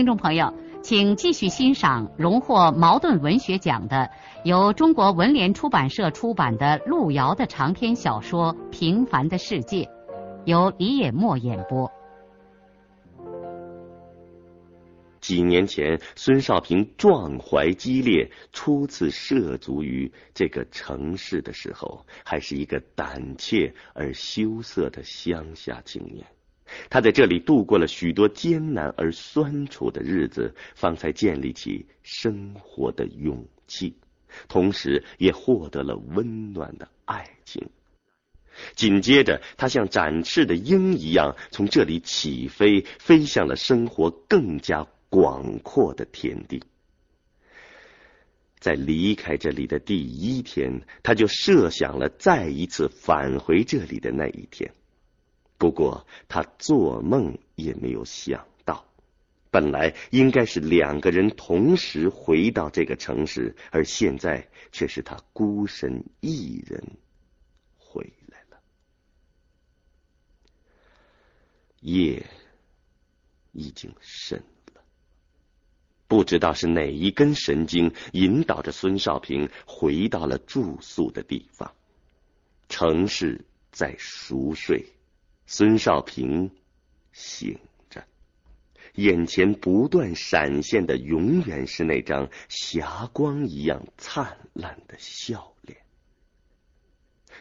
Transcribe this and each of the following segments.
听众朋友，请继续欣赏荣获茅盾文学奖的、由中国文联出版社出版的路遥的长篇小说《平凡的世界》，由李野墨演播。几年前，孙少平壮怀激烈，初次涉足于这个城市的时候，还是一个胆怯而羞涩的乡下青年。他在这里度过了许多艰难而酸楚的日子，方才建立起生活的勇气，同时也获得了温暖的爱情。紧接着，他像展翅的鹰一样从这里起飞，飞向了生活更加广阔的天地。在离开这里的第一天，他就设想了再一次返回这里的那一天。不过，他做梦也没有想到，本来应该是两个人同时回到这个城市，而现在却是他孤身一人回来了。夜已经深了，不知道是哪一根神经引导着孙少平回到了住宿的地方。城市在熟睡。孙少平醒着，眼前不断闪现的永远是那张霞光一样灿烂的笑脸。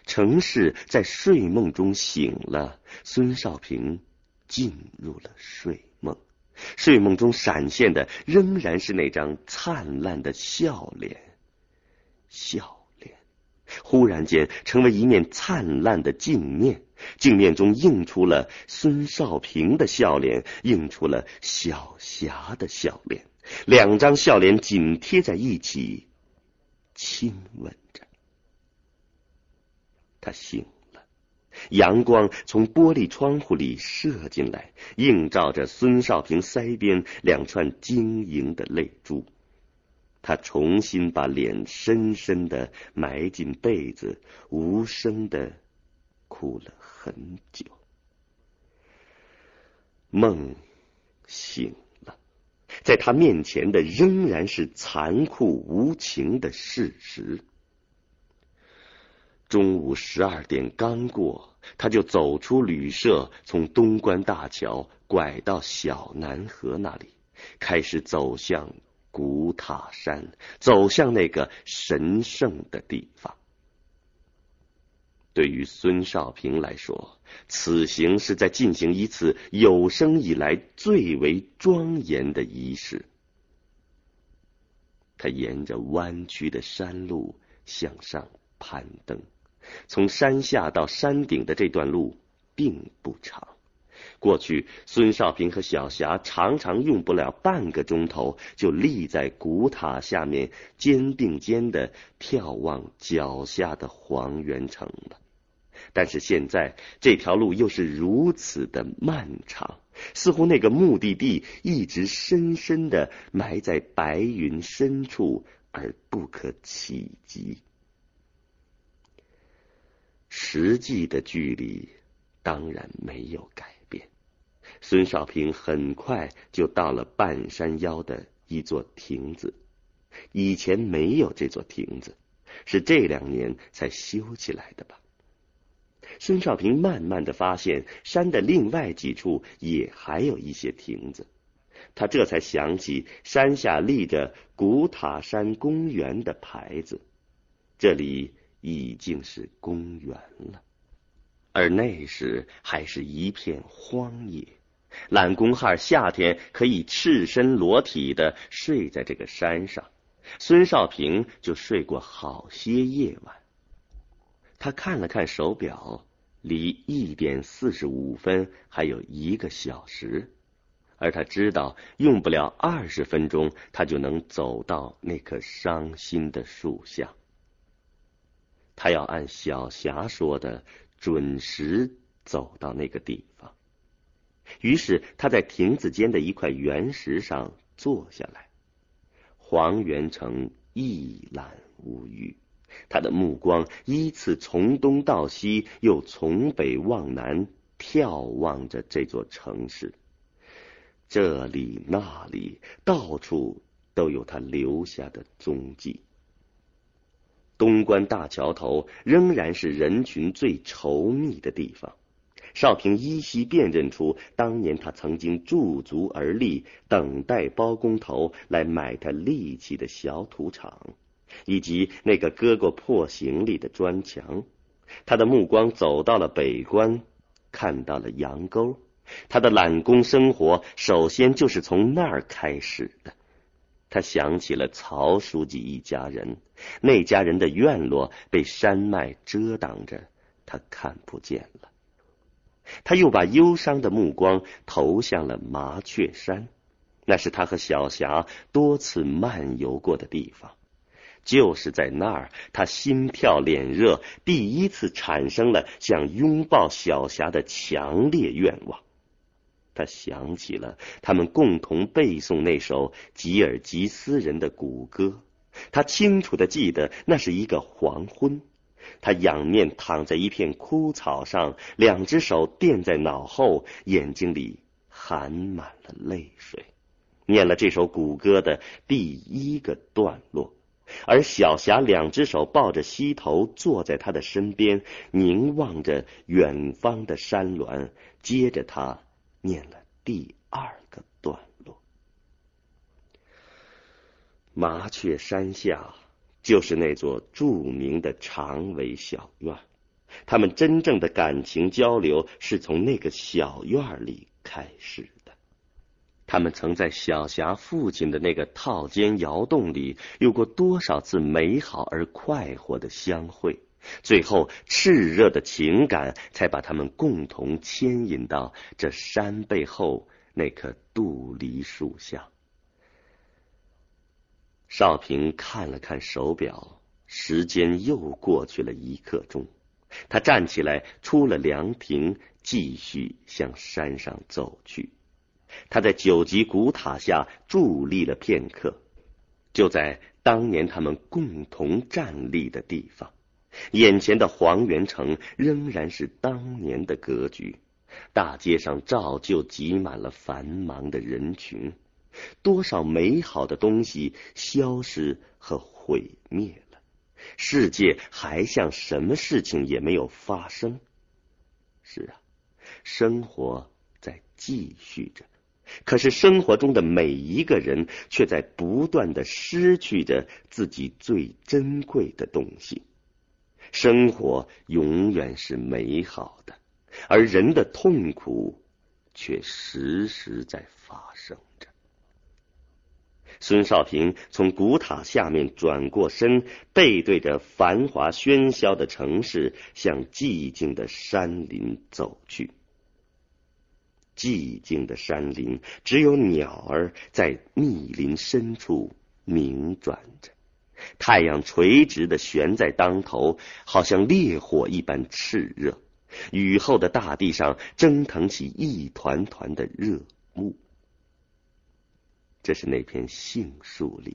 城市在睡梦中醒了，孙少平进入了睡梦，睡梦中闪现的仍然是那张灿烂的笑脸，笑脸。忽然间，成为一面灿烂的镜面，镜面中映出了孙少平的笑脸，映出了小霞的笑脸，两张笑脸紧贴在一起，亲吻着。他醒了，阳光从玻璃窗户里射进来，映照着孙少平腮边两串晶莹的泪珠。他重新把脸深深的埋进被子，无声的哭了很久。梦醒了，在他面前的仍然是残酷无情的事实。中午十二点刚过，他就走出旅社，从东关大桥拐到小南河那里，开始走向。古塔山，走向那个神圣的地方。对于孙少平来说，此行是在进行一次有生以来最为庄严的仪式。他沿着弯曲的山路向上攀登，从山下到山顶的这段路并不长。过去，孙少平和小霞常常用不了半个钟头，就立在古塔下面，肩并肩的眺望脚下的黄元城了。但是现在，这条路又是如此的漫长，似乎那个目的地一直深深的埋在白云深处，而不可企及。实际的距离当然没有改变。孙少平很快就到了半山腰的一座亭子，以前没有这座亭子，是这两年才修起来的吧？孙少平慢慢的发现，山的另外几处也还有一些亭子，他这才想起山下立着古塔山公园的牌子，这里已经是公园了，而那时还是一片荒野。懒公汉夏天可以赤身裸体的睡在这个山上，孙少平就睡过好些夜晚。他看了看手表，离一点四十五分还有一个小时，而他知道用不了二十分钟，他就能走到那棵伤心的树下。他要按小霞说的，准时走到那个地方。于是他在亭子间的一块原石上坐下来。黄元成一览无余，他的目光依次从东到西，又从北往南眺望着这座城市。这里那里，到处都有他留下的踪迹。东关大桥头仍然是人群最稠密的地方。少平依稀辨认出，当年他曾经驻足而立，等待包工头来买他力气的小土场，以及那个割过破行李的砖墙。他的目光走到了北关，看到了杨沟。他的揽工生活，首先就是从那儿开始的。他想起了曹书记一家人，那家人的院落被山脉遮挡着，他看不见了。他又把忧伤的目光投向了麻雀山，那是他和小霞多次漫游过的地方。就是在那儿，他心跳脸热，第一次产生了想拥抱小霞的强烈愿望。他想起了他们共同背诵那首吉尔吉斯人的古歌，他清楚的记得那是一个黄昏。他仰面躺在一片枯草上，两只手垫在脑后，眼睛里含满了泪水，念了这首古歌的第一个段落。而小霞两只手抱着膝头，坐在他的身边，凝望着远方的山峦。接着，他念了第二个段落：麻雀山下。就是那座著名的长尾小院，他们真正的感情交流是从那个小院里开始的。他们曾在小霞父亲的那个套间窑洞里有过多少次美好而快活的相会，最后炽热的情感才把他们共同牵引到这山背后那棵杜梨树下。少平看了看手表，时间又过去了一刻钟。他站起来，出了凉亭，继续向山上走去。他在九级古塔下伫立了片刻，就在当年他们共同站立的地方，眼前的黄元城仍然是当年的格局，大街上照旧挤满了繁忙的人群。多少美好的东西消失和毁灭了，世界还像什么事情也没有发生。是啊，生活在继续着，可是生活中的每一个人却在不断的失去着自己最珍贵的东西。生活永远是美好的，而人的痛苦却时时在发生着。孙少平从古塔下面转过身，背对着繁华喧嚣的城市，向寂静的山林走去。寂静的山林，只有鸟儿在密林深处鸣转着。太阳垂直的悬在当头，好像烈火一般炽热。雨后的大地上蒸腾起一团团的热雾。这是那片杏树林，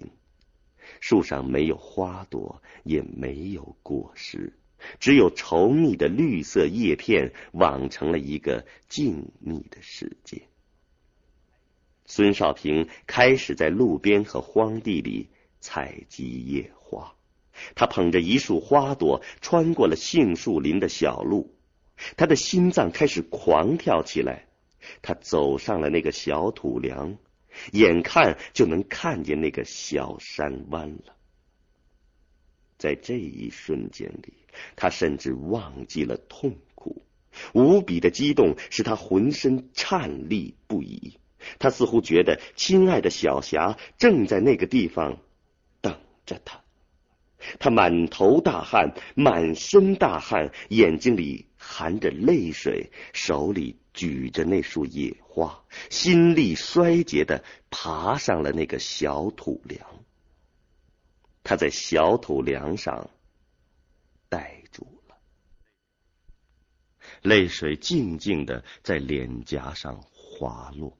树上没有花朵，也没有果实，只有稠密的绿色叶片，网成了一个静谧的世界。孙少平开始在路边和荒地里采集野花，他捧着一束花朵，穿过了杏树林的小路，他的心脏开始狂跳起来。他走上了那个小土梁。眼看就能看见那个小山湾了，在这一瞬间里，他甚至忘记了痛苦，无比的激动使他浑身颤栗不已。他似乎觉得亲爱的小霞正在那个地方等着他。他满头大汗，满身大汗，眼睛里含着泪水，手里举着那束野花，心力衰竭的爬上了那个小土梁。他在小土梁上呆住了，泪水静静的在脸颊上滑落。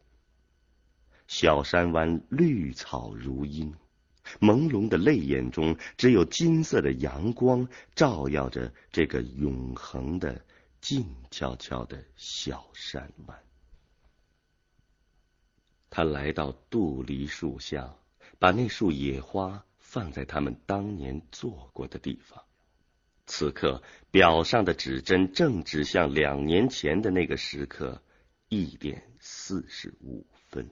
小山湾绿草如茵。朦胧的泪眼中，只有金色的阳光照耀着这个永恒的、静悄悄的小山湾。他来到杜梨树下，把那束野花放在他们当年坐过的地方。此刻，表上的指针正指向两年前的那个时刻，一点四十五分。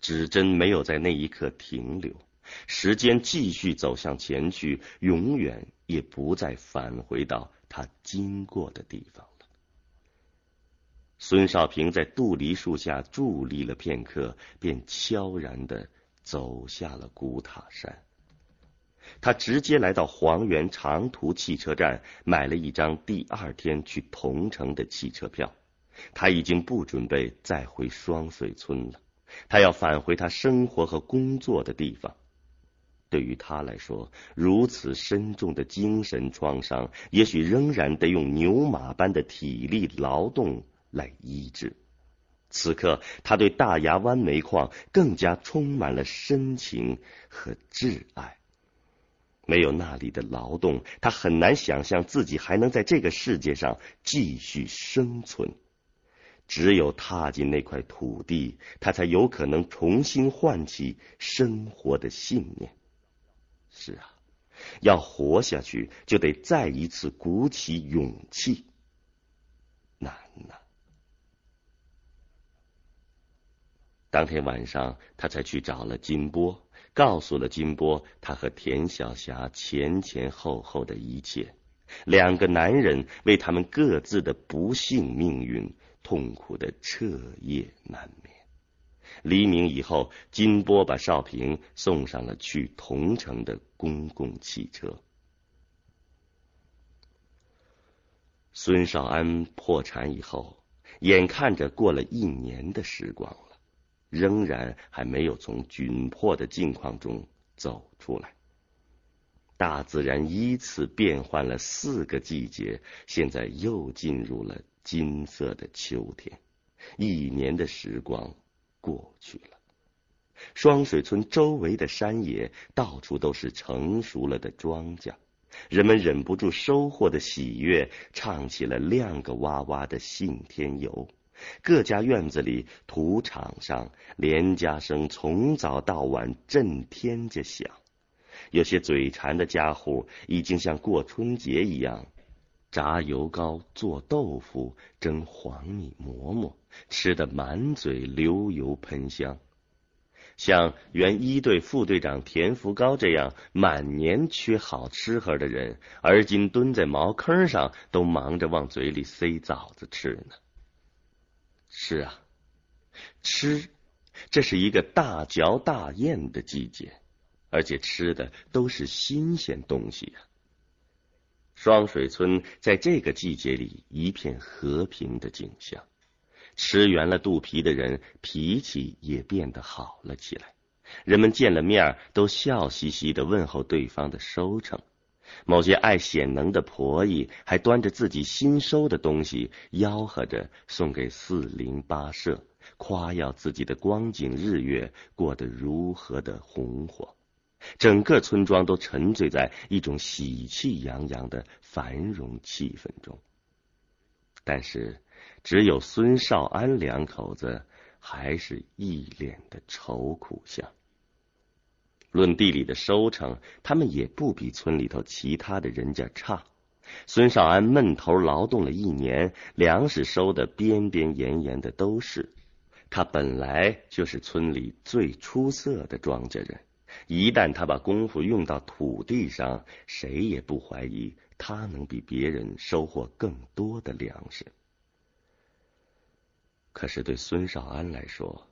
指针没有在那一刻停留，时间继续走向前去，永远也不再返回到他经过的地方了。孙少平在杜梨树下伫立了片刻，便悄然的走下了古塔山。他直接来到黄原长途汽车站，买了一张第二天去桐城的汽车票。他已经不准备再回双水村了。他要返回他生活和工作的地方。对于他来说，如此深重的精神创伤，也许仍然得用牛马般的体力劳动来医治。此刻，他对大牙湾煤矿更加充满了深情和挚爱。没有那里的劳动，他很难想象自己还能在这个世界上继续生存。只有踏进那块土地，他才有可能重新唤起生活的信念。是啊，要活下去，就得再一次鼓起勇气。难呐！当天晚上，他才去找了金波，告诉了金波他和田晓霞前前后后的一切。两个男人为他们各自的不幸命运。痛苦的彻夜难眠。黎明以后，金波把少平送上了去桐城的公共汽车。孙少安破产以后，眼看着过了一年的时光了，仍然还没有从窘迫的境况中走出来。大自然依次变换了四个季节，现在又进入了。金色的秋天，一年的时光过去了。双水村周围的山野，到处都是成熟了的庄稼，人们忍不住收获的喜悦，唱起了亮个哇哇的信天游。各家院子里、土场上，连家声从早到晚震天着响。有些嘴馋的家伙，已经像过春节一样。炸油糕、做豆腐、蒸黄米馍馍，吃得满嘴流油喷香。像原一队副队长田福高这样满年缺好吃喝的人，而今蹲在茅坑上，都忙着往嘴里塞枣子吃呢。是啊，吃，这是一个大嚼大咽的季节，而且吃的都是新鲜东西呀。双水村在这个季节里一片和平的景象，吃圆了肚皮的人脾气也变得好了起来。人们见了面都笑嘻嘻的问候对方的收成，某些爱显能的婆姨还端着自己新收的东西吆喝着送给四邻八舍，夸耀自己的光景日月过得如何的红火。整个村庄都沉醉在一种喜气洋洋的繁荣气氛中，但是只有孙少安两口子还是一脸的愁苦相。论地里的收成，他们也不比村里头其他的人家差。孙少安闷头劳动了一年，粮食收的边边沿沿的都是。他本来就是村里最出色的庄稼人。一旦他把功夫用到土地上，谁也不怀疑他能比别人收获更多的粮食。可是对孙少安来说，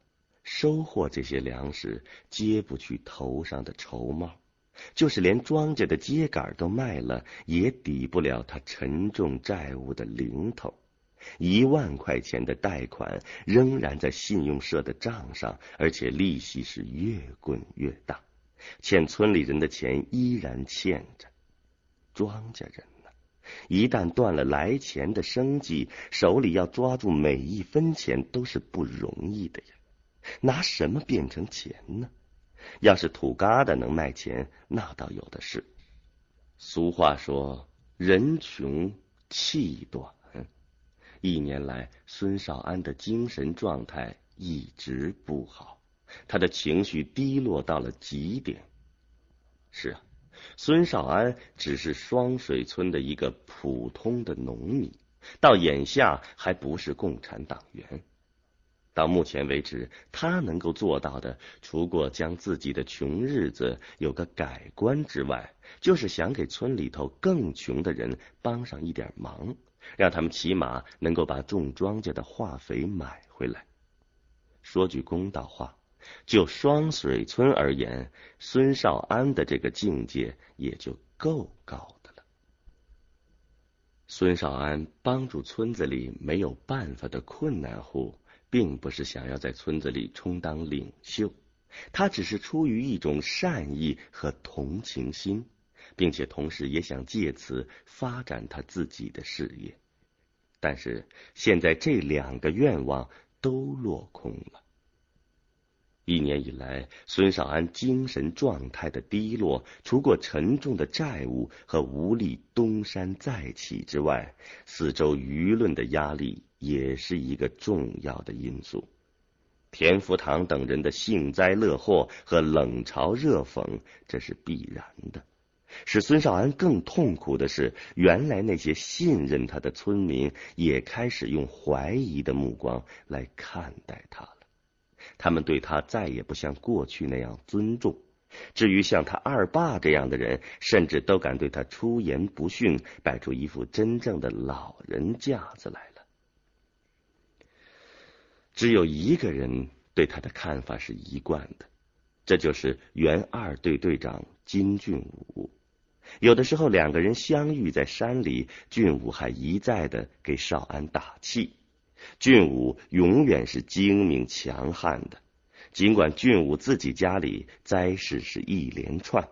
收获这些粮食揭不去头上的绸帽，就是连庄稼的秸秆都卖了，也抵不了他沉重债务的零头。一万块钱的贷款仍然在信用社的账上，而且利息是越滚越大。欠村里人的钱依然欠着。庄稼人呢，一旦断了来钱的生计，手里要抓住每一分钱都是不容易的呀。拿什么变成钱呢？要是土疙瘩能卖钱，那倒有的是。俗话说：“人穷气短。”一年来，孙少安的精神状态一直不好，他的情绪低落到了极点。是啊，孙少安只是双水村的一个普通的农民，到眼下还不是共产党员。到目前为止，他能够做到的，除过将自己的穷日子有个改观之外，就是想给村里头更穷的人帮上一点忙，让他们起码能够把种庄稼的化肥买回来。说句公道话，就双水村而言，孙少安的这个境界也就够高的了。孙少安帮助村子里没有办法的困难户。并不是想要在村子里充当领袖，他只是出于一种善意和同情心，并且同时也想借此发展他自己的事业。但是现在这两个愿望都落空了。一年以来，孙少安精神状态的低落，除过沉重的债务和无力东山再起之外，四周舆论的压力。也是一个重要的因素。田福堂等人的幸灾乐祸和冷嘲热讽，这是必然的。使孙少安更痛苦的是，原来那些信任他的村民也开始用怀疑的目光来看待他了。他们对他再也不像过去那样尊重。至于像他二爸这样的人，甚至都敢对他出言不逊，摆出一副真正的老人架子来了。只有一个人对他的看法是一贯的，这就是原二队队长金俊武。有的时候两个人相遇在山里，俊武还一再的给少安打气。俊武永远是精明强悍的，尽管俊武自己家里灾事是一连串，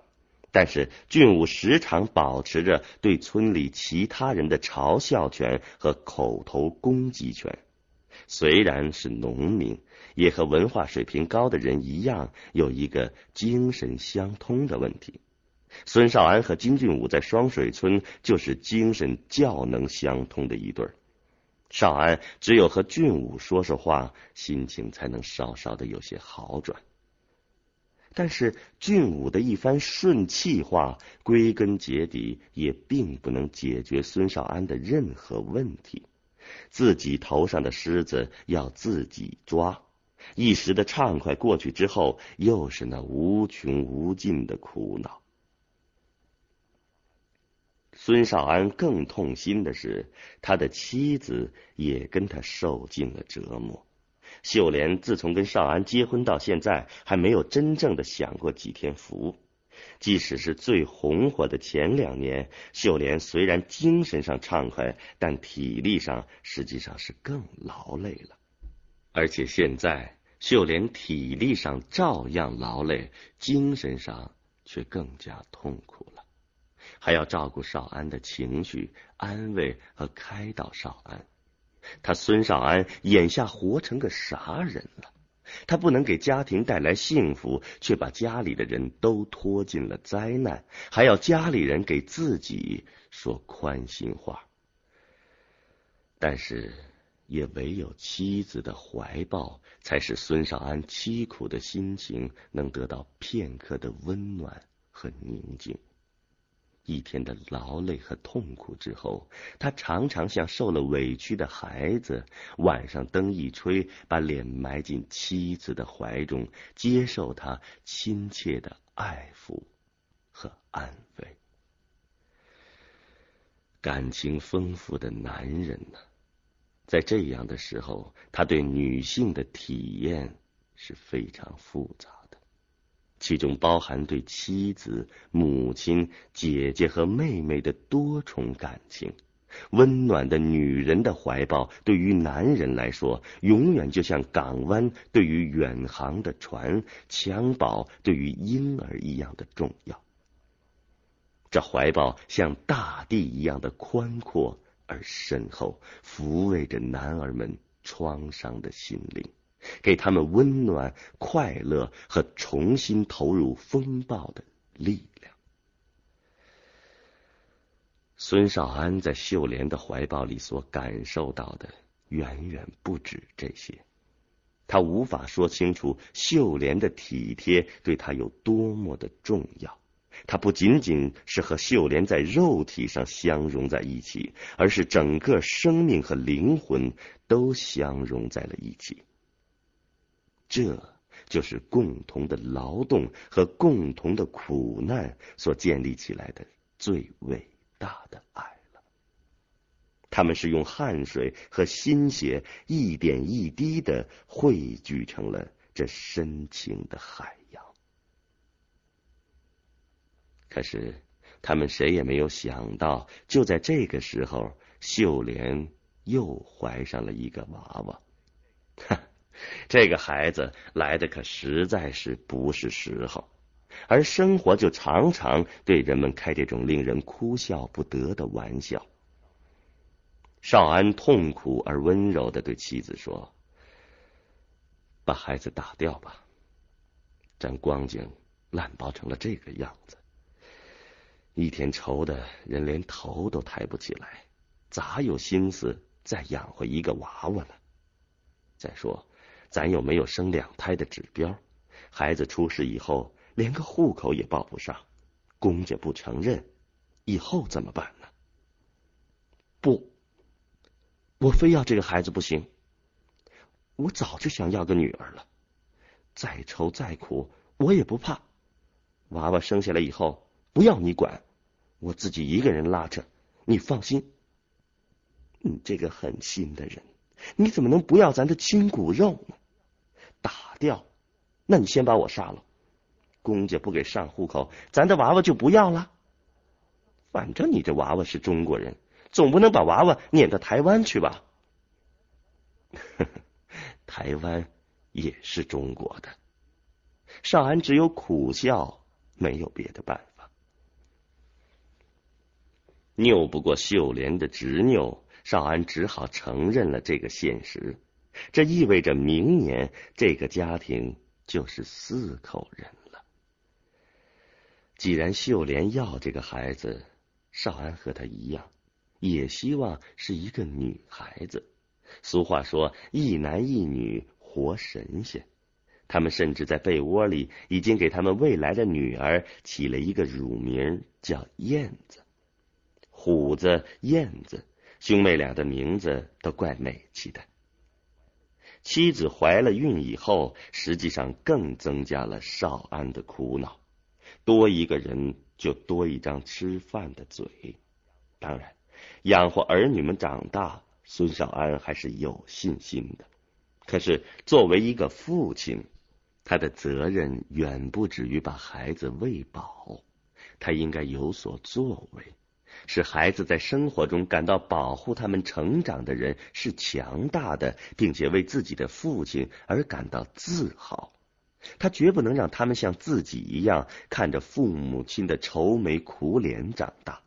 但是俊武时常保持着对村里其他人的嘲笑权和口头攻击权。虽然是农民，也和文化水平高的人一样，有一个精神相通的问题。孙少安和金俊武在双水村就是精神较能相通的一对儿。少安只有和俊武说说话，心情才能稍稍的有些好转。但是俊武的一番顺气话，归根结底也并不能解决孙少安的任何问题。自己头上的虱子要自己抓，一时的畅快过去之后，又是那无穷无尽的苦恼。孙少安更痛心的是，他的妻子也跟他受尽了折磨。秀莲自从跟少安结婚到现在，还没有真正的享过几天福。即使是最红火的前两年，秀莲虽然精神上畅快，但体力上实际上是更劳累了。而且现在，秀莲体力上照样劳累，精神上却更加痛苦了，还要照顾少安的情绪，安慰和开导少安。他孙少安眼下活成个啥人了？他不能给家庭带来幸福，却把家里的人都拖进了灾难，还要家里人给自己说宽心话。但是，也唯有妻子的怀抱，才使孙少安凄苦的心情能得到片刻的温暖和宁静。一天的劳累和痛苦之后，他常常像受了委屈的孩子，晚上灯一吹，把脸埋进妻子的怀中，接受她亲切的爱抚和安慰。感情丰富的男人呢，在这样的时候，他对女性的体验是非常复杂。其中包含对妻子、母亲、姐姐和妹妹的多重感情。温暖的女人的怀抱，对于男人来说，永远就像港湾对于远航的船、襁褓对于婴儿一样的重要。这怀抱像大地一样的宽阔而深厚，抚慰着男儿们创伤的心灵，给他们温暖、快乐和重新投入风暴的力量。孙少安在秀莲的怀抱里所感受到的远远不止这些，他无法说清楚秀莲的体贴对他有多么的重要。他不仅仅是和秀莲在肉体上相融在一起，而是整个生命和灵魂都相融在了一起。这就是共同的劳动和共同的苦难所建立起来的最伟大的爱了。他们是用汗水和心血一点一滴的汇聚成了这深情的海洋。可是，他们谁也没有想到，就在这个时候，秀莲又怀上了一个娃娃。哈，这个孩子来的可实在是不是时候，而生活就常常对人们开这种令人哭笑不得的玩笑。少安痛苦而温柔的对妻子说：“把孩子打掉吧，咱光景烂包成了这个样子。”一天愁的人连头都抬不起来，咋有心思再养活一个娃娃呢？再说，咱又没有生两胎的指标，孩子出世以后连个户口也报不上，公家不承认，以后怎么办呢？不，我非要这个孩子不行。我早就想要个女儿了，再愁再苦我也不怕。娃娃生下来以后不要你管。我自己一个人拉扯，你放心。你这个狠心的人，你怎么能不要咱的亲骨肉呢？打掉，那你先把我杀了。公家不给上户口，咱的娃娃就不要了。反正你这娃娃是中国人，总不能把娃娃撵到台湾去吧？台湾也是中国的。少安只有苦笑，没有别的办法。拗不过秀莲的执拗，少安只好承认了这个现实。这意味着明年这个家庭就是四口人了。既然秀莲要这个孩子，少安和他一样，也希望是一个女孩子。俗话说“一男一女活神仙”，他们甚至在被窝里已经给他们未来的女儿起了一个乳名，叫燕子。虎子、燕子，兄妹俩的名字都怪美气的。妻子怀了孕以后，实际上更增加了少安的苦恼。多一个人，就多一张吃饭的嘴。当然，养活儿女们长大，孙少安还是有信心的。可是，作为一个父亲，他的责任远不止于把孩子喂饱，他应该有所作为。使孩子在生活中感到保护他们成长的人是强大的，并且为自己的父亲而感到自豪。他绝不能让他们像自己一样看着父母亲的愁眉苦脸长大。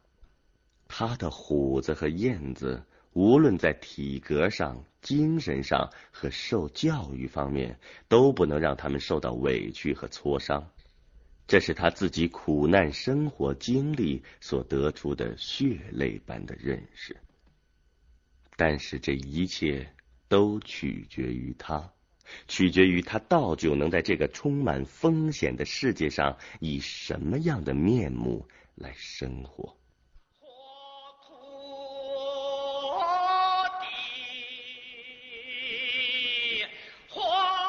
他的虎子和燕子，无论在体格上、精神上和受教育方面，都不能让他们受到委屈和挫伤。这是他自己苦难生活经历所得出的血泪般的认识，但是这一切都取决于他，取决于他到底能在这个充满风险的世界上以什么样的面目来生活。